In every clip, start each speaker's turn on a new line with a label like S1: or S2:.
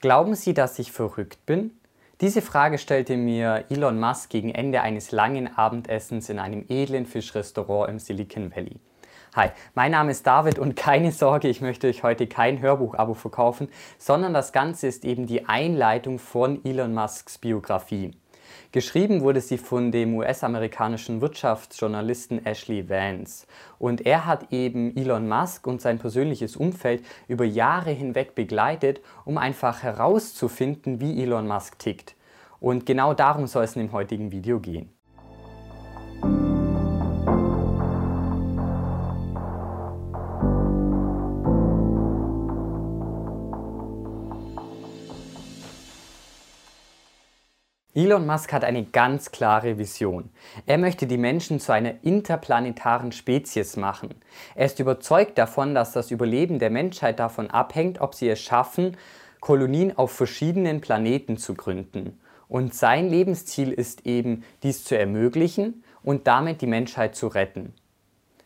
S1: Glauben Sie, dass ich verrückt bin? Diese Frage stellte mir Elon Musk gegen Ende eines langen Abendessens in einem edlen Fischrestaurant im Silicon Valley. Hi, mein Name ist David und keine Sorge, ich möchte euch heute kein Hörbuch-Abo verkaufen, sondern das Ganze ist eben die Einleitung von Elon Musks Biografie. Geschrieben wurde sie von dem US-amerikanischen Wirtschaftsjournalisten Ashley Vance. Und er hat eben Elon Musk und sein persönliches Umfeld über Jahre hinweg begleitet, um einfach herauszufinden, wie Elon Musk tickt. Und genau darum soll es in dem heutigen Video gehen. Elon Musk hat eine ganz klare Vision. Er möchte die Menschen zu einer interplanetaren Spezies machen. Er ist überzeugt davon, dass das Überleben der Menschheit davon abhängt, ob sie es schaffen, Kolonien auf verschiedenen Planeten zu gründen. Und sein Lebensziel ist eben, dies zu ermöglichen und damit die Menschheit zu retten.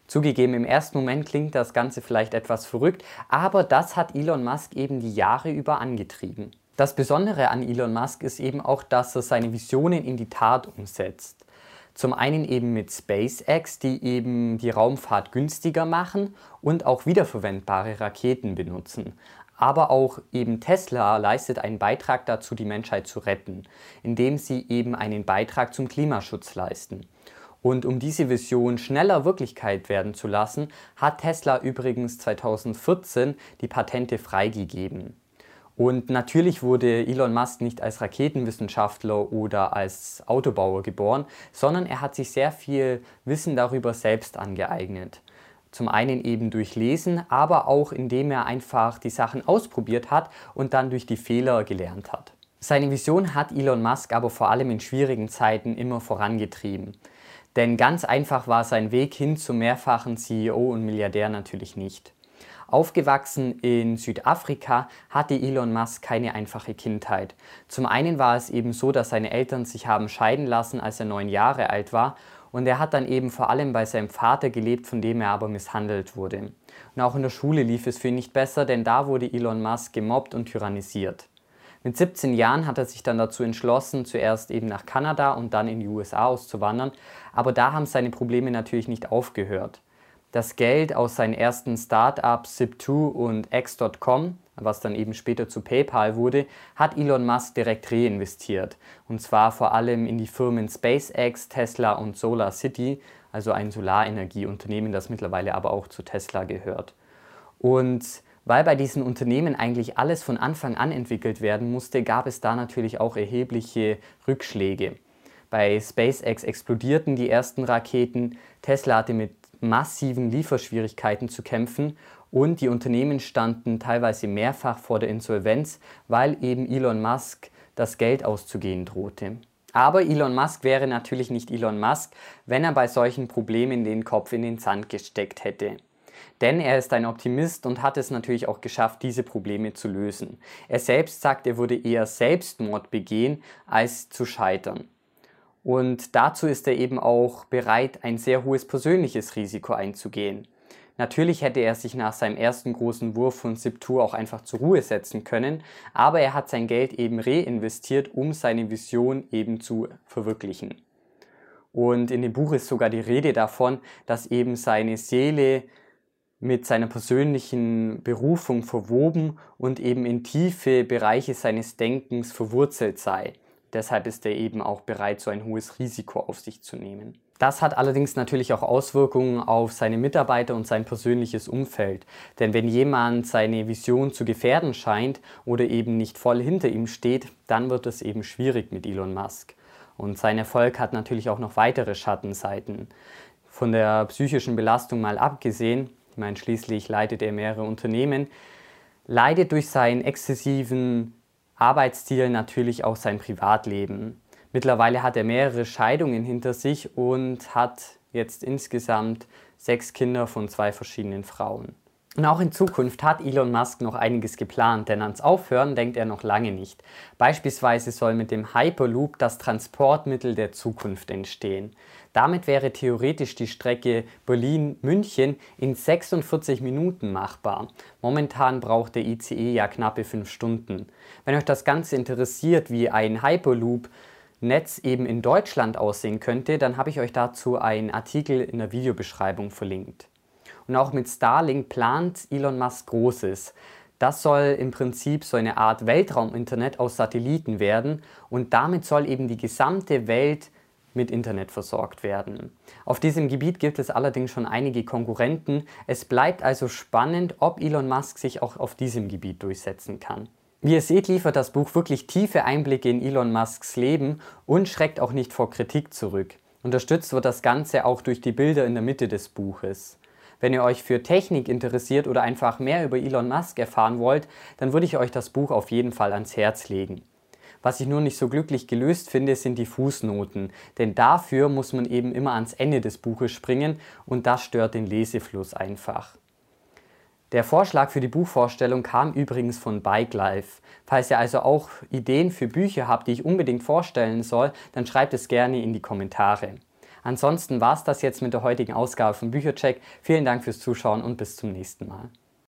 S1: Zugegeben, im ersten Moment klingt das Ganze vielleicht etwas verrückt, aber das hat Elon Musk eben die Jahre über angetrieben. Das Besondere an Elon Musk ist eben auch, dass er seine Visionen in die Tat umsetzt. Zum einen eben mit SpaceX, die eben die Raumfahrt günstiger machen und auch wiederverwendbare Raketen benutzen. Aber auch eben Tesla leistet einen Beitrag dazu, die Menschheit zu retten, indem sie eben einen Beitrag zum Klimaschutz leisten. Und um diese Vision schneller Wirklichkeit werden zu lassen, hat Tesla übrigens 2014 die Patente freigegeben. Und natürlich wurde Elon Musk nicht als Raketenwissenschaftler oder als Autobauer geboren, sondern er hat sich sehr viel Wissen darüber selbst angeeignet. Zum einen eben durch Lesen, aber auch indem er einfach die Sachen ausprobiert hat und dann durch die Fehler gelernt hat. Seine Vision hat Elon Musk aber vor allem in schwierigen Zeiten immer vorangetrieben. Denn ganz einfach war sein Weg hin zum mehrfachen CEO und Milliardär natürlich nicht. Aufgewachsen in Südafrika hatte Elon Musk keine einfache Kindheit. Zum einen war es eben so, dass seine Eltern sich haben scheiden lassen, als er neun Jahre alt war. Und er hat dann eben vor allem bei seinem Vater gelebt, von dem er aber misshandelt wurde. Und auch in der Schule lief es für ihn nicht besser, denn da wurde Elon Musk gemobbt und tyrannisiert. Mit 17 Jahren hat er sich dann dazu entschlossen, zuerst eben nach Kanada und dann in die USA auszuwandern. Aber da haben seine Probleme natürlich nicht aufgehört das Geld aus seinen ersten Startups Zip2 und X.com, was dann eben später zu PayPal wurde, hat Elon Musk direkt reinvestiert. Und zwar vor allem in die Firmen SpaceX, Tesla und SolarCity, also ein Solarenergieunternehmen, das mittlerweile aber auch zu Tesla gehört. Und weil bei diesen Unternehmen eigentlich alles von Anfang an entwickelt werden musste, gab es da natürlich auch erhebliche Rückschläge. Bei SpaceX explodierten die ersten Raketen, Tesla hatte mit massiven Lieferschwierigkeiten zu kämpfen und die Unternehmen standen teilweise mehrfach vor der Insolvenz, weil eben Elon Musk das Geld auszugehen drohte. Aber Elon Musk wäre natürlich nicht Elon Musk, wenn er bei solchen Problemen den Kopf in den Sand gesteckt hätte. Denn er ist ein Optimist und hat es natürlich auch geschafft, diese Probleme zu lösen. Er selbst sagt, er würde eher Selbstmord begehen, als zu scheitern. Und dazu ist er eben auch bereit, ein sehr hohes persönliches Risiko einzugehen. Natürlich hätte er sich nach seinem ersten großen Wurf von Siptur auch einfach zur Ruhe setzen können, aber er hat sein Geld eben reinvestiert, um seine Vision eben zu verwirklichen. Und in dem Buch ist sogar die Rede davon, dass eben seine Seele mit seiner persönlichen Berufung verwoben und eben in tiefe Bereiche seines Denkens verwurzelt sei. Deshalb ist er eben auch bereit, so ein hohes Risiko auf sich zu nehmen. Das hat allerdings natürlich auch Auswirkungen auf seine Mitarbeiter und sein persönliches Umfeld. Denn wenn jemand seine Vision zu gefährden scheint oder eben nicht voll hinter ihm steht, dann wird es eben schwierig mit Elon Musk. Und sein Erfolg hat natürlich auch noch weitere Schattenseiten. Von der psychischen Belastung mal abgesehen, ich meine, schließlich leitet er mehrere Unternehmen, leidet durch seinen exzessiven Arbeitsstil natürlich auch sein Privatleben. Mittlerweile hat er mehrere Scheidungen hinter sich und hat jetzt insgesamt sechs Kinder von zwei verschiedenen Frauen. Und auch in Zukunft hat Elon Musk noch einiges geplant, denn ans Aufhören denkt er noch lange nicht. Beispielsweise soll mit dem Hyperloop das Transportmittel der Zukunft entstehen. Damit wäre theoretisch die Strecke Berlin-München in 46 Minuten machbar. Momentan braucht der ICE ja knappe 5 Stunden. Wenn euch das Ganze interessiert, wie ein Hyperloop Netz eben in Deutschland aussehen könnte, dann habe ich euch dazu einen Artikel in der Videobeschreibung verlinkt. Und auch mit Starlink plant Elon Musk Großes. Das soll im Prinzip so eine Art Weltrauminternet aus Satelliten werden und damit soll eben die gesamte Welt mit Internet versorgt werden. Auf diesem Gebiet gibt es allerdings schon einige Konkurrenten. Es bleibt also spannend, ob Elon Musk sich auch auf diesem Gebiet durchsetzen kann. Wie ihr seht, liefert das Buch wirklich tiefe Einblicke in Elon Musks Leben und schreckt auch nicht vor Kritik zurück. Unterstützt wird das Ganze auch durch die Bilder in der Mitte des Buches. Wenn ihr euch für Technik interessiert oder einfach mehr über Elon Musk erfahren wollt, dann würde ich euch das Buch auf jeden Fall ans Herz legen. Was ich nur nicht so glücklich gelöst finde, sind die Fußnoten, denn dafür muss man eben immer ans Ende des Buches springen und das stört den Lesefluss einfach. Der Vorschlag für die Buchvorstellung kam übrigens von Bike Life. Falls ihr also auch Ideen für Bücher habt, die ich unbedingt vorstellen soll, dann schreibt es gerne in die Kommentare. Ansonsten war es das jetzt mit der heutigen Ausgabe von Büchercheck. Vielen Dank fürs Zuschauen und bis zum nächsten Mal.